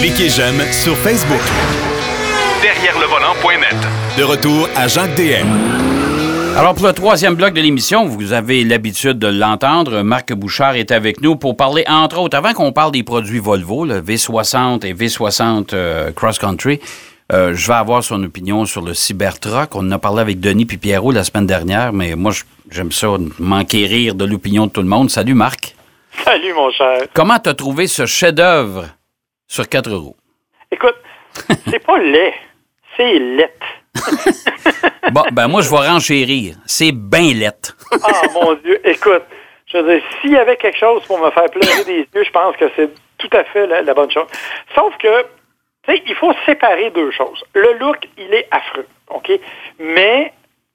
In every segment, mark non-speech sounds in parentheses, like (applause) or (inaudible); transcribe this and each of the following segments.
Cliquez j'aime sur Facebook. Derrière le volant.net. De retour à Jacques DM. Alors, pour le troisième bloc de l'émission, vous avez l'habitude de l'entendre. Marc Bouchard est avec nous pour parler, entre autres, avant qu'on parle des produits Volvo, le V60 et V60 euh, Cross Country, euh, je vais avoir son opinion sur le Cybertruck. On en a parlé avec Denis puis Pierrot la semaine dernière, mais moi, j'aime ça, m'enquérir de l'opinion de tout le monde. Salut, Marc. Salut, mon cher. Comment t'as trouvé ce chef-d'œuvre? Sur quatre roues? Écoute, (laughs) c'est pas laid, c'est lait. (laughs) bon, ben moi, je vais renchérir. C'est bien lait. ah, mon Dieu. Écoute, je veux dire, s'il y avait quelque chose pour me faire pleurer des yeux, je pense que c'est tout à fait la, bonne chose. Sauf que, tu sais, il faut séparer deux choses. Le look, il est affreux, OK? Mais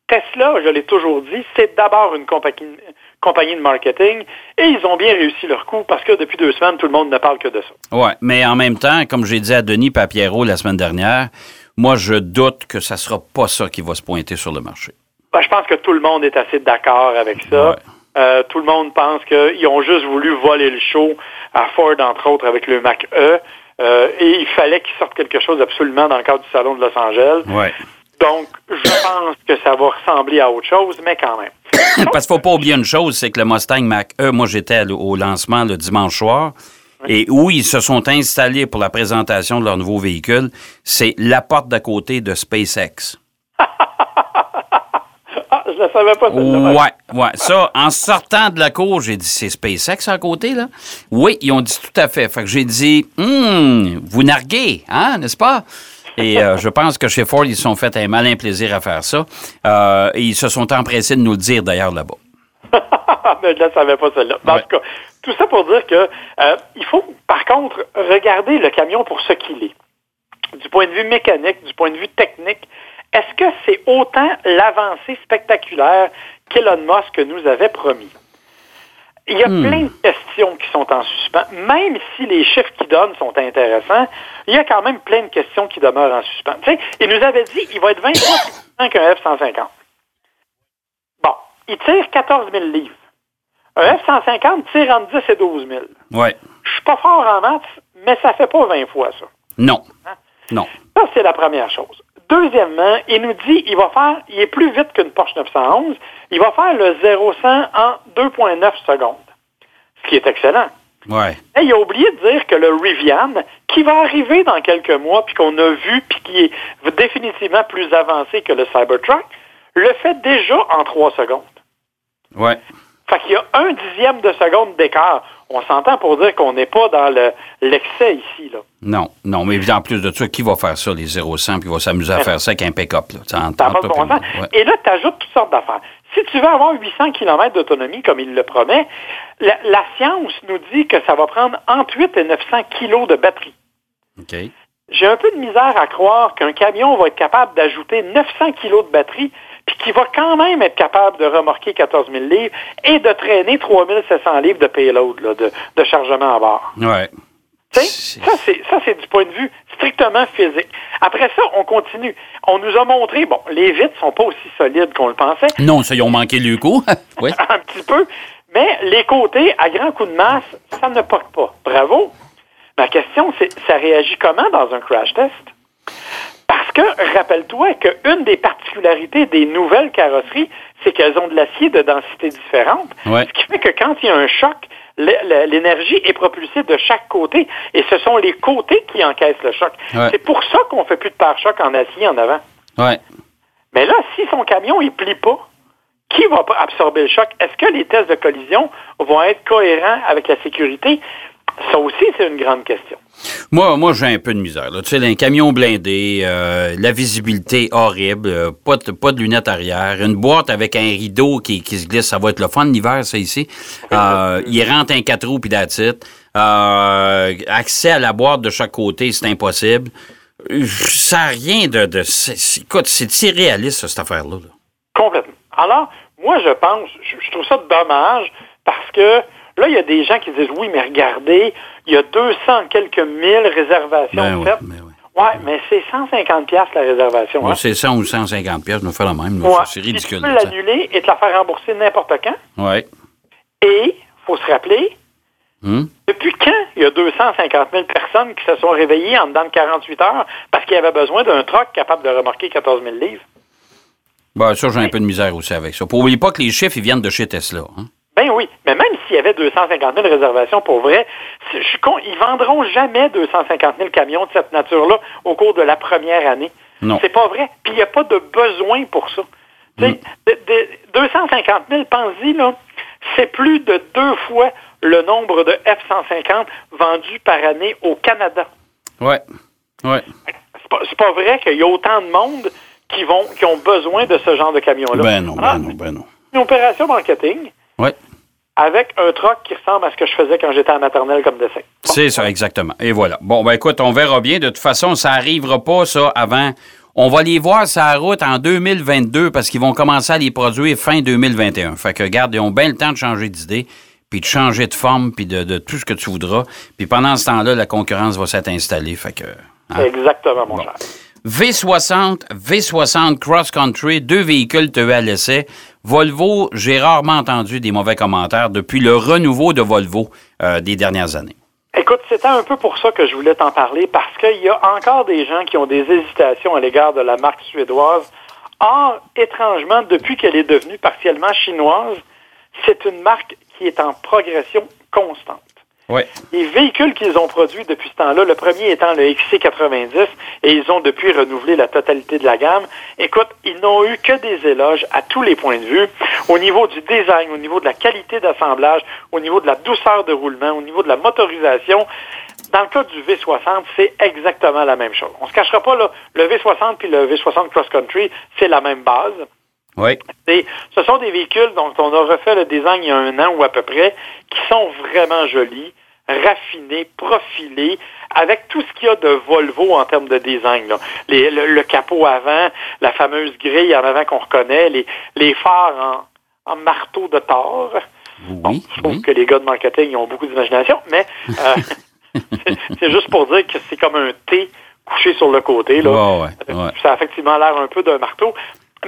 Tesla, je l'ai toujours dit, c'est d'abord une compagnie, compagnie de marketing et ils ont bien réussi leur coup parce que depuis deux semaines, tout le monde ne parle que de ça. Oui, mais en même temps, comme j'ai dit à Denis Papiero la semaine dernière, moi, je doute que ça ne sera pas ça qui va se pointer sur le marché. Ben, je pense que tout le monde est assez d'accord avec ça. Euh, tout le monde pense qu'ils ont juste voulu voler le show à Ford, entre autres, avec le Mac E. Euh, et il fallait qu'ils sortent quelque chose absolument dans le cadre du Salon de Los Angeles. Ouais. Donc, je pense que ça va ressembler à autre chose, mais quand même. (coughs) Parce qu'il ne faut pas oublier une chose, c'est que le Mustang Mach-E, moi j'étais au lancement le dimanche soir, et où ils se sont installés pour la présentation de leur nouveau véhicule, c'est la porte d'à côté de SpaceX. (laughs) Ah, je ne savais pas. Ouais, ouais. Ça, en sortant de la cour, j'ai dit, c'est SpaceX à côté, là? Oui, ils ont dit tout à fait. Fait que j'ai dit, hum, vous narguez, hein, n'est-ce pas? Et euh, je pense que chez Ford, ils se sont fait un malin plaisir à faire ça. Euh, et ils se sont empressés de nous le dire d'ailleurs là-bas. (laughs) Mais je ne savais pas celle-là. En tout cas, tout ça pour dire que euh, il faut, par contre, regarder le camion pour ce qu'il est. Du point de vue mécanique, du point de vue technique, est-ce que c'est autant l'avancée spectaculaire qu'Elon Musk nous avait promis? Il y a hmm. plein de questions qui sont en suspens. Même si les chiffres qu'il donne sont intéressants, il y a quand même plein de questions qui demeurent en suspens. Tu sais, il nous avait dit qu'il va être 20 fois plus puissant qu'un F-150. Bon, il tire 14 000 livres. Un F-150 tire entre 10 et 12 000. Ouais. Je suis pas fort en maths, mais ça fait pas 20 fois ça. Non. Hein? Non. Ça, c'est la première chose. Deuxièmement, il nous dit il va faire, il est plus vite qu'une Porsche 911, il va faire le 0-100 en 2,9 secondes, ce qui est excellent. Ouais. Et il a oublié de dire que le Rivian, qui va arriver dans quelques mois, puis qu'on a vu, puis qui est définitivement plus avancé que le Cybertruck, le fait déjà en 3 secondes. Ouais. Fait qu'il y a un dixième de seconde d'écart. On s'entend pour dire qu'on n'est pas dans l'excès ici. Là. Non, non, mais en plus de ça, qui va faire ça, les 0-100, puis va s'amuser à faire ça avec un pick-up? Et là, tu ajoutes toutes sortes d'affaires. Si tu veux avoir 800 km d'autonomie, comme il le promet, la, science nous dit que ça va prendre entre 8 et 900 kg de batterie. OK. J'ai un peu de misère à croire qu'un camion va être capable d'ajouter 900 kg de batterie puis qui va quand même être capable de remorquer 14 000 livres et de traîner 3 700 livres de payload, là, de, de, chargement à bord. Ouais. Ça, c'est du point de vue strictement physique. Après ça, on continue. On nous a montré, bon, les vitres sont pas aussi solides qu'on le pensait. Non, ça, ils ont manqué le coup. (laughs) oui. (laughs) Un petit peu. Mais les côtés, à grand coup de masse, ça ne porte pas. Bravo. Ma question, c'est, ça réagit comment dans un crash test? Parce que, rappelle-toi qu'une des particularités des nouvelles carrosseries, c'est qu'elles ont de l'acier de densité différente. Ce qui fait que quand il y a un choc, l'énergie est propulsée de chaque côté et ce sont les côtés qui encaissent le choc. C'est pour ça qu'on fait plus de pare-choc en acier en avant. Ouais. Mais là, si son camion il plie pas, qui va absorber le choc? Est-ce que les tests de collision vont être cohérents avec la sécurité? Ça aussi, c'est une grande question. Moi, moi j'ai un peu de misère. Tu sais, un camion blindé, euh, la visibilité horrible, euh, pas, de, pas de lunettes arrière, une boîte avec un rideau qui, qui se glisse, ça va être le fun l'hiver, ça ici. (laughs) Euh, il rentre un quatre roues puis d'attitude. Euh, accès à la boîte de chaque côté, c'est impossible. Ça n'a rien de... de écoute, c'est irréaliste, cette affaire-là. Complètement. Alors, moi, je pense, je trouve ça dommage parce que Là, il y a des gens qui disent oui, mais regardez, il y a 200 quelques mille réservations ben faites. Oui, oui. Mais c'est 150 pièces la réservation. Ouais, hein. C'est 100 ou 150 pièces, nous fait la même. C'est ridicule. tu peux l'annuler et te la faire rembourser n'importe quand. Oui. Et, faut se rappeler, Hmm? Depuis quand il y a 250 000 personnes qui se sont réveillées en dedans de 48 heures parce qu'ils avaient besoin d'un troc capable de remorquer 14 000 livres? Ben, ça, j'ai un peu de misère aussi avec ça. Pour oublier pas que les chiffres, ils viennent de chez Tesla. Hein? Ben oui, mais même s'il y avait 250 000 réservations pour vrai, je suis con, ils vendront jamais 250 000 camions de cette nature-là au cours de la première année. Non. C'est pas vrai. Puis il n'y a pas de besoin pour ça. Sais, de- de- 250 000, pense-y, là, c'est plus de deux fois le nombre de F-150 vendus par année au Canada. Ouais. Ouais. C'est pas, vrai qu'il y a autant de monde qui vont qui ont besoin de ce genre de camion-là. Ben non, ben non, ben non. Une opération marketing Ouais. Avec un troc qui ressemble à ce que je faisais quand j'étais en maternelle comme dessin. Bon. C'est ça, exactement. Et voilà. Bon, ben écoute, on verra bien. De toute façon, ça arrivera pas, ça, avant. On va les voir sur la route en 2022 parce qu'ils vont commencer à les produire fin 2021. Fait que, regarde, ils ont bien le temps de changer d'idée, puis de changer de forme, puis de, de tout ce que tu voudras. Puis pendant ce temps-là, la concurrence va s'être installée. Fait que. hein? Exactement, mon Bon. cher. V60, V60 Cross Country, deux véhicules TE à l'essai. Volvo, j'ai rarement entendu des mauvais commentaires depuis le renouveau de Volvo euh, des dernières années. Écoute, c'était un peu pour ça que je voulais t'en parler, parce qu'il y a encore des gens qui ont des hésitations à l'égard de la marque suédoise. Or, étrangement, depuis qu'elle est devenue partiellement chinoise, c'est une marque qui est en progression constante. Les véhicules qu'ils ont produits depuis ce temps-là, le premier étant le XC90, et ils ont depuis renouvelé la totalité de la gamme. Écoute, ils n'ont eu que des éloges à tous les points de vue, au niveau du design, au niveau de la qualité d'assemblage, au niveau de la douceur de roulement, au niveau de la motorisation. Dans le cas du V60, c'est exactement la même chose. On se cachera pas, là, le V60 puis le V60 Cross Country, c'est la même base. Oui. Et ce sont des véhicules dont on a refait le design il y a un an ou à peu près, qui sont vraiment jolis, raffinés, profilés, avec tout ce qu'il y a de Volvo en termes de design. là. Les- le, le capot avant, la fameuse grille en avant qu'on reconnaît, les, les phares en, en marteau de Thor. Bon, je trouve oui. que les gars de marketing ils ont beaucoup d'imagination, mais euh, (laughs) c'est- juste pour dire que c'est comme un T couché sur le côté. Là. Ouais, ouais, ouais. Ça a effectivement l'air un peu d'un marteau,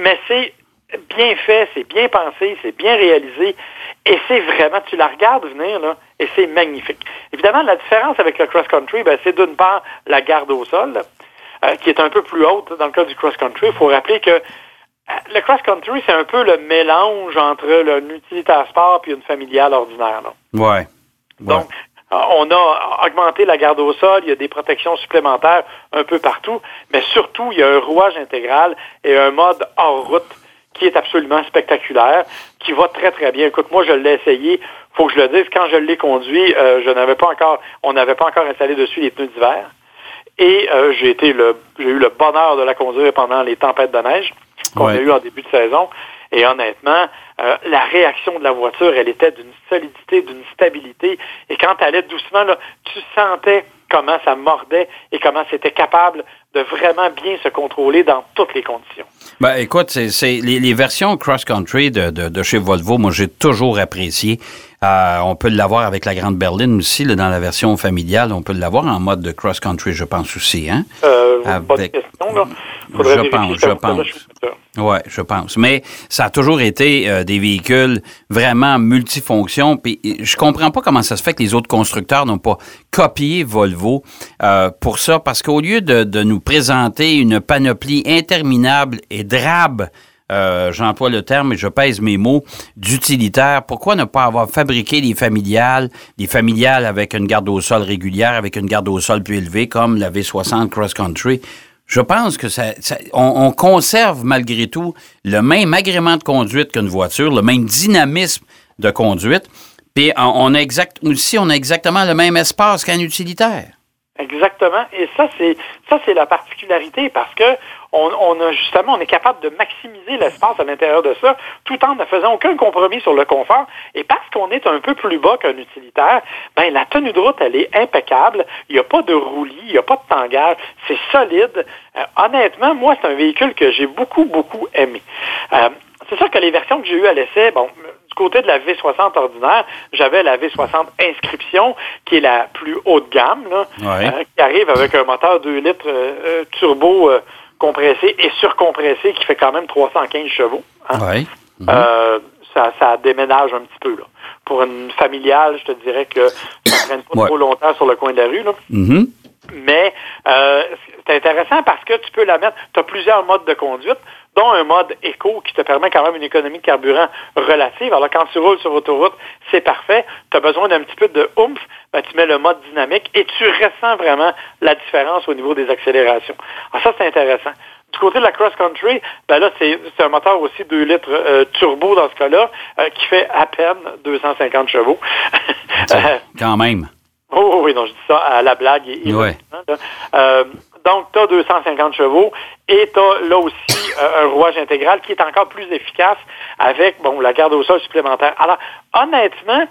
mais c'est bien fait, c'est bien pensé, c'est bien réalisé, et c'est vraiment, tu la regardes venir, là, et c'est magnifique. Évidemment, la différence avec le cross-country, ben, c'est d'une part la garde au sol, euh, qui est un peu plus haute dans le cas du cross-country. Il faut rappeler que euh, le cross-country, c'est un peu le mélange entre le- un utilitaire sport et une familiale ordinaire. là. Ouais. Ouais. Donc, euh, on a augmenté la garde au sol, il y a des protections supplémentaires un peu partout, mais surtout, il y a un rouage intégral et un mode hors route qui est absolument spectaculaire, qui va très, très bien. Écoute, moi, je l'ai essayé, faut que je le dise, quand je l'ai conduit, euh, je n'avais pas encore, on n'avait pas encore installé dessus les pneus d'hiver. Et euh, j'ai été le, j'ai eu le bonheur de la conduire pendant les tempêtes de neige qu'on Ouais. a eues en début de saison. Et honnêtement, euh, la réaction de la voiture, elle était d'une solidité, d'une stabilité. Et quand elle allait doucement, là, tu sentais comment ça mordait et comment c'était capable de vraiment bien se contrôler dans toutes les conditions. Ben, écoute, c'est, c'est- les, les versions cross-country de, de, de chez Volvo, moi, j'ai toujours apprécié. Euh, on peut l'avoir avec la grande berline aussi, là, dans la version familiale. On peut l'avoir en mode de cross-country, je pense aussi. Hein? Euh, Avec- Bonne question, là. Je pense, je pense. Oui, je pense. Mais ça a toujours été euh, des véhicules vraiment multifonctions. Puis euh, je comprends pas comment ça se fait que les autres constructeurs n'ont pas copié Volvo euh, pour ça, parce qu'au lieu de, de nous présenter une panoplie interminable et drabe, euh, j'emploie le terme et je pèse mes mots, d'utilitaires, pourquoi ne pas avoir fabriqué des familiales, des familiales avec une garde au sol régulière, avec une garde au sol plus élevée, comme la V60 Cross Country? Je pense que ça, on, on conserve malgré tout le même agrément de conduite qu'une voiture, le même dynamisme de conduite. Puis on, on a exact, aussi, on a exactement le même espace qu'un utilitaire. Exactement. Et ça, c'est ça, c'est la particularité parce que on, on a justement, on est capable de maximiser l'espace à l'intérieur de ça, tout en ne faisant aucun compromis sur le confort. Et parce qu'on est un peu plus bas qu'un utilitaire, ben la tenue de route, elle est impeccable. Il n'y a pas de roulis, il n'y a pas de tangage. C'est solide. Euh, honnêtement, moi, c'est un véhicule que j'ai beaucoup, beaucoup aimé. Euh, c'est sûr que les versions que j'ai eues à l'essai, bon, du côté de la V60 ordinaire, j'avais la V60 inscription, qui est la plus haut de gamme, là, Ouais. euh, qui arrive avec un moteur 2 litres euh, turbo compressé et surcompressé qui fait quand même 315 chevaux. hein. Euh, ça, ça déménage un petit peu. Là. Pour une familiale, je te dirais que ça ne traîne pas Ouais. trop longtemps sur le coin de la rue. Là. Mhm. Mais euh, c'est intéressant parce que tu peux la mettre, tu as plusieurs modes de conduite, dont un mode éco qui te permet quand même une économie de carburant relative. Alors quand tu roules sur autoroute, c'est parfait. Tu as besoin d'un petit peu de oomph, ben, tu mets le mode dynamique et tu ressens vraiment la différence au niveau des accélérations. Alors ça, c'est intéressant. Du côté de la cross-country, ben là, c'est c'est un moteur aussi 2 litres euh, turbo dans ce cas-là, euh, qui fait à peine 250 chevaux. (laughs) Euh, Quand même. Oh oui, oui, non, je dis ça à la blague. Et, Ouais. Euh, donc, tu as 250 chevaux et tu as là aussi euh, un rouage intégral qui est encore plus efficace avec bon la garde au sol supplémentaire. Alors, honnêtement,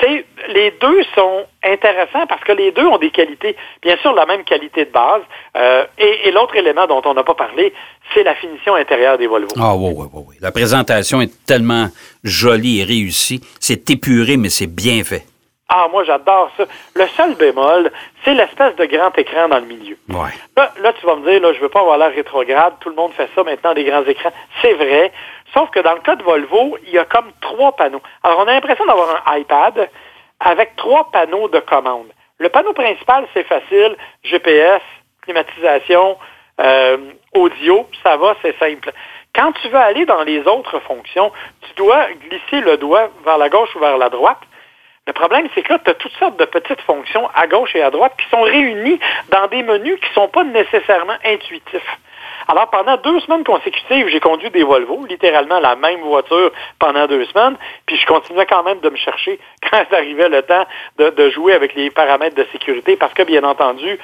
c'est les deux sont intéressants parce que les deux ont des qualités, bien sûr la même qualité de base. Euh, et et l'autre élément dont on n'a pas parlé, c'est la finition intérieure des Volvo. Ah oui, oui, oui, oui. La présentation est tellement jolie et réussie. C'est épuré, mais c'est bien fait. Ah, moi j'adore ça. Le seul bémol, c'est l'espèce de grand écran dans le milieu. Ouais. Là, là, tu vas me dire, là, je veux pas avoir l'air rétrograde, tout le monde fait ça maintenant, des grands écrans. C'est vrai. Sauf que dans le cas de Volvo, il y a comme trois panneaux. Alors, on a l'impression d'avoir un iPad avec trois panneaux de commande. Le panneau principal, c'est facile. GPS, climatisation, euh, audio, ça va, c'est simple. Quand tu veux aller dans les autres fonctions, tu dois glisser le doigt vers la gauche ou vers la droite. Le problème, c'est que là, tu as toutes sortes de petites fonctions à gauche et à droite qui sont réunies dans des menus qui ne sont pas nécessairement intuitifs. Alors, pendant deux semaines consécutives, j'ai conduit des Volvo, littéralement la même voiture pendant deux semaines, puis je continuais quand même de me chercher (laughs) quand arrivait le temps de, de jouer avec les paramètres de sécurité, parce que, bien entendu,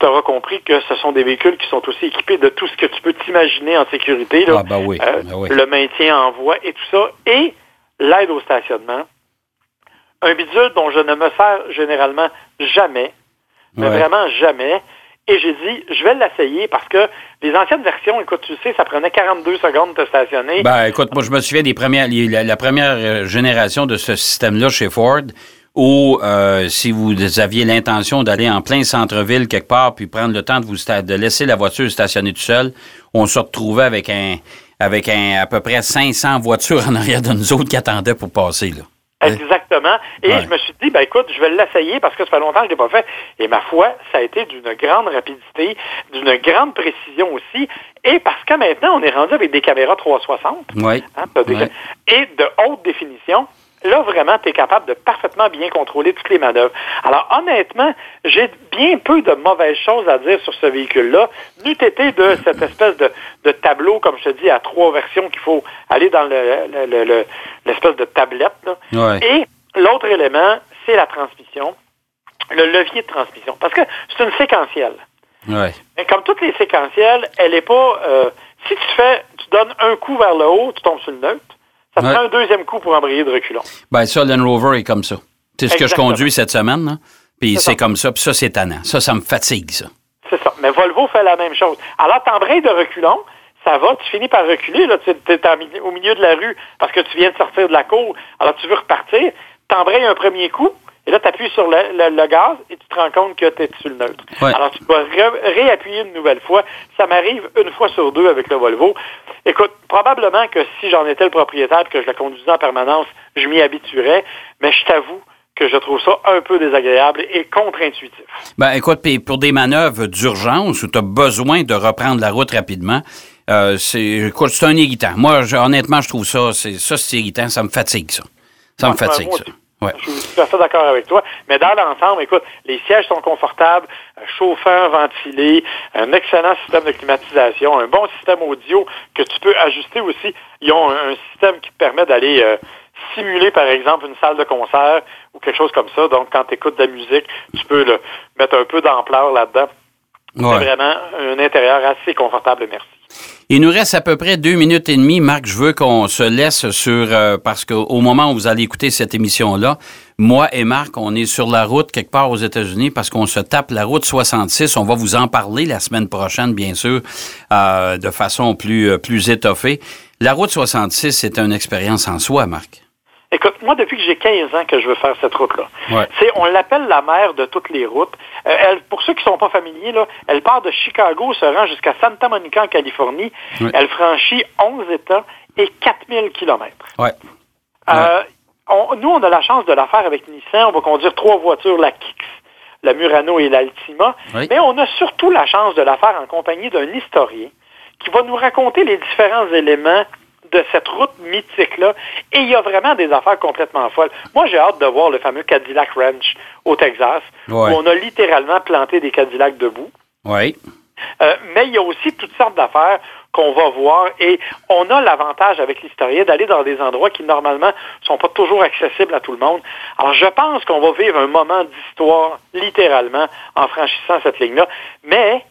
tu auras compris que ce sont des véhicules qui sont aussi équipés de tout ce que tu peux t'imaginer en sécurité. là. Ah, ben oui, Euh, ben oui. Le maintien en voie et tout ça, et l'aide au stationnement. Un bidule dont je ne me sers généralement jamais, mais Ouais. vraiment jamais. Et j'ai dit, je vais l'essayer parce que les anciennes versions, écoute, tu sais, ça prenait 42 secondes de te stationner. Ben, écoute, moi, je me souviens des premières, les- la, la première euh, génération de ce système-là chez Ford, où euh, si vous aviez l'intention d'aller en plein centre-ville quelque part, puis prendre le temps de vous de laisser la voiture stationnée tout seul, on se retrouvait avec un avec un à peu près 500 voitures en arrière de nous autres qui attendaient pour passer là. Exactement. Et Ouais. je me suis dit, ben écoute, je vais l'essayer parce que ça fait longtemps que je l'ai pas fait. Et ma foi, ça a été d'une grande rapidité, d'une grande précision aussi. Et parce que maintenant, on est rendu avec des caméras 360. Oui. Hein, des- Ouais. Et de haute définition. Là, vraiment, tu es capable de parfaitement bien contrôler toutes les manœuvres. Alors, honnêtement, j'ai bien peu de mauvaises choses à dire sur ce véhicule-là. N'eût été de cette espèce de, de tableau, comme je te dis, à trois versions qu'il faut aller dans le- le- le- le- l'espèce de tablette. là. Ouais. Et l'autre élément, c'est la transmission, le levier de transmission. Parce que c'est une séquentielle. Ouais. Mais comme toutes les séquentielles, elle n'est pas. euh, si tu fais, tu donnes un coup vers le haut, tu tombes sur le neutre. Ça Ouais. prend un deuxième coup pour embrayer de reculons. Ben, ça, Land Rover est comme ça. C'est ce que je conduis cette semaine. Puis C'est comme ça, puis ça, c'est tannant. Ça, ça me fatigue, ça. C'est ça. Mais Volvo fait la même chose. Alors, t'embrayes de reculons, ça va, tu finis par reculer, là, tu es au milieu de la rue parce que tu viens de sortir de la cour, alors tu veux repartir, t'embrayes un premier coup, et là, tu appuies sur le, le- le gaz et tu te rends compte que tu es sur le neutre. Ouais. Alors, tu dois ré- réappuyer une nouvelle fois. Ça m'arrive une fois sur deux avec le Volvo. Écoute, probablement que si j'en étais le propriétaire et que je la conduisais en permanence, je m'y habituerais, mais je t'avoue que je trouve ça un peu désagréable et contre-intuitif. Ben, écoute, puis pour des manœuvres d'urgence où tu as besoin de reprendre la route rapidement, euh, c'est, écoute, c'est un irritant. Moi, je- honnêtement, je trouve ça, c'est, ça, c'est irritant. Ça me fatigue, ça. Ça me Ouais, fatigue, ça. Ouais. Je suis tout à fait d'accord avec toi. Mais dans l'ensemble, écoute, les sièges sont confortables, chauffants, ventilés, un excellent système de climatisation, un bon système audio que tu peux ajuster aussi. Ils ont un, système qui te permet d'aller euh, simuler, par exemple, une salle de concert ou quelque chose comme ça. Donc, quand tu écoutes de la musique, tu peux le, mettre un peu d'ampleur là-dedans. C'est vraiment un intérieur assez confortable, merci. Il nous reste à peu près deux minutes et demie. Marc, je veux qu'on se laisse sur... euh, parce qu'au moment où vous allez écouter cette émission-là, moi et Marc, on est sur la route quelque part aux États-Unis parce qu'on se tape la route 66. On va vous en parler la semaine prochaine, bien sûr, euh, de façon plus, euh, plus étoffée. La route 66, c'est une expérience en soi, Marc. Moi, depuis que j'ai 15 ans que je veux faire cette route-là, Ouais. c'est, on l'appelle la mère de toutes les routes. Euh, elle, pour ceux qui sont pas familiers, là, elle part de Chicago, se rend jusqu'à Santa Monica, en Californie. Ouais. Elle franchit 11 États et 4000 kilomètres. Ouais. Euh, on- nous, on a la chance de la faire avec Nissan. On va conduire trois voitures, la Kicks, la Murano et l'Altima. Oui. Mais on a surtout la chance de la faire en compagnie d'un historien qui va nous raconter les différents éléments de cette route mythique-là. Et il y a vraiment des affaires complètement folles. Moi, j'ai hâte de voir le fameux Cadillac Ranch au Texas, Ouais. où on a littéralement planté des Cadillacs debout. Oui. Euh, mais il y a aussi toutes sortes d'affaires qu'on va voir et on a l'avantage avec l'historien d'aller dans des endroits qui normalement sont pas toujours accessibles à tout le monde. Alors je pense qu'on va vivre un moment d'histoire littéralement en franchissant cette ligne-là, mais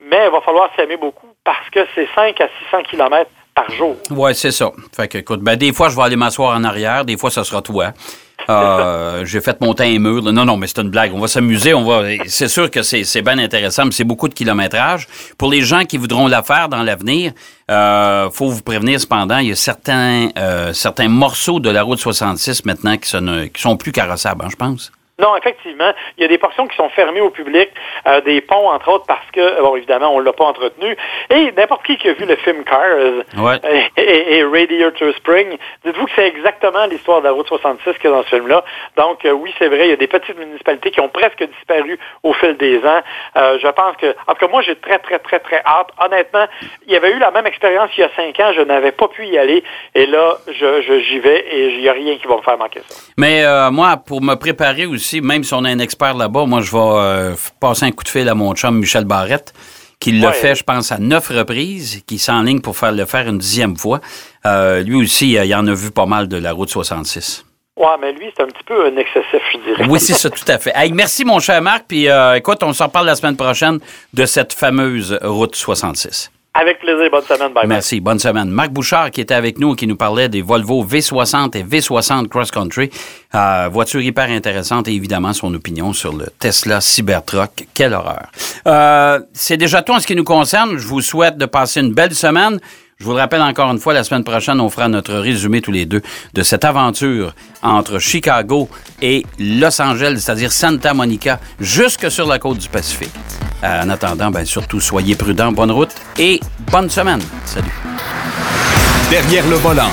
mais il va falloir s'aimer beaucoup parce que c'est 5 à 600 kilomètres par jour. Oui, c'est ça. Fait que, écoute, ben, des fois, je vais aller m'asseoir en arrière, des fois, ça sera toi. Euh, (laughs) j'ai fait monter un mur. Non, non, mais c'est une blague. On va s'amuser. On va. C'est sûr que c'est, c'est bien intéressant, mais c'est beaucoup de kilométrage. Pour les gens qui voudront la faire dans l'avenir, euh, faut vous prévenir cependant, il y a certains, euh, certains morceaux de la route 66 maintenant qui sont, qui sont plus carrossables, hein, je pense. Non, effectivement, il y a des portions qui sont fermées au public, euh, des ponts entre autres parce que, bon, évidemment, on l'a pas entretenu. Et n'importe qui qui a vu le film Cars Ouais. et, et- et Radiator Spring, dites-vous que c'est exactement l'histoire de la route 66 qu'il y a dans ce film-là. Donc, euh, oui, c'est vrai, il y a des petites municipalités qui ont presque disparu au fil des ans. Euh, je pense que, en tout cas, moi, j'ai très, très, très, très hâte. Honnêtement, il y avait eu la même expérience il y a cinq ans, je n'avais pas pu y aller, et là, je, je- j'y vais et il n'y a rien qui va me faire manquer ça. Mais euh, moi, pour me préparer aussi, même si on a un expert là-bas, moi, je vais euh, passer un coup de fil à mon chum Michel Barrette, qui l'a Ouais. fait, je pense, à neuf reprises, qui s'enligne pour faire le faire une dixième fois. Euh, lui aussi, euh, il en a vu pas mal de la route 66. Ouais, mais lui, c'est un petit peu un excessif, je dirais. Oui, c'est ça, tout à fait. Hey, merci, mon cher Marc. Puis, euh, écoute, on s'en parle la semaine prochaine de cette fameuse route 66. Avec plaisir. Bonne semaine. Bye. Merci. Bonne semaine. Marc Bouchard qui était avec nous qui nous parlait des Volvo V60 et V60 Cross Country. Euh, voiture hyper intéressante et évidemment son opinion sur le Tesla Cybertruck. Quelle horreur. Euh, C'est déjà tout en ce qui nous concerne. Je vous souhaite de passer une belle semaine. Je vous le rappelle encore une fois, la semaine prochaine, on fera notre résumé tous les deux de cette aventure entre Chicago et Los Angeles, c'est-à-dire Santa Monica, jusque sur la côte du Pacifique. Euh, en attendant, ben, surtout, soyez prudents, bonne route et bonne semaine. Salut. Derrière le volant.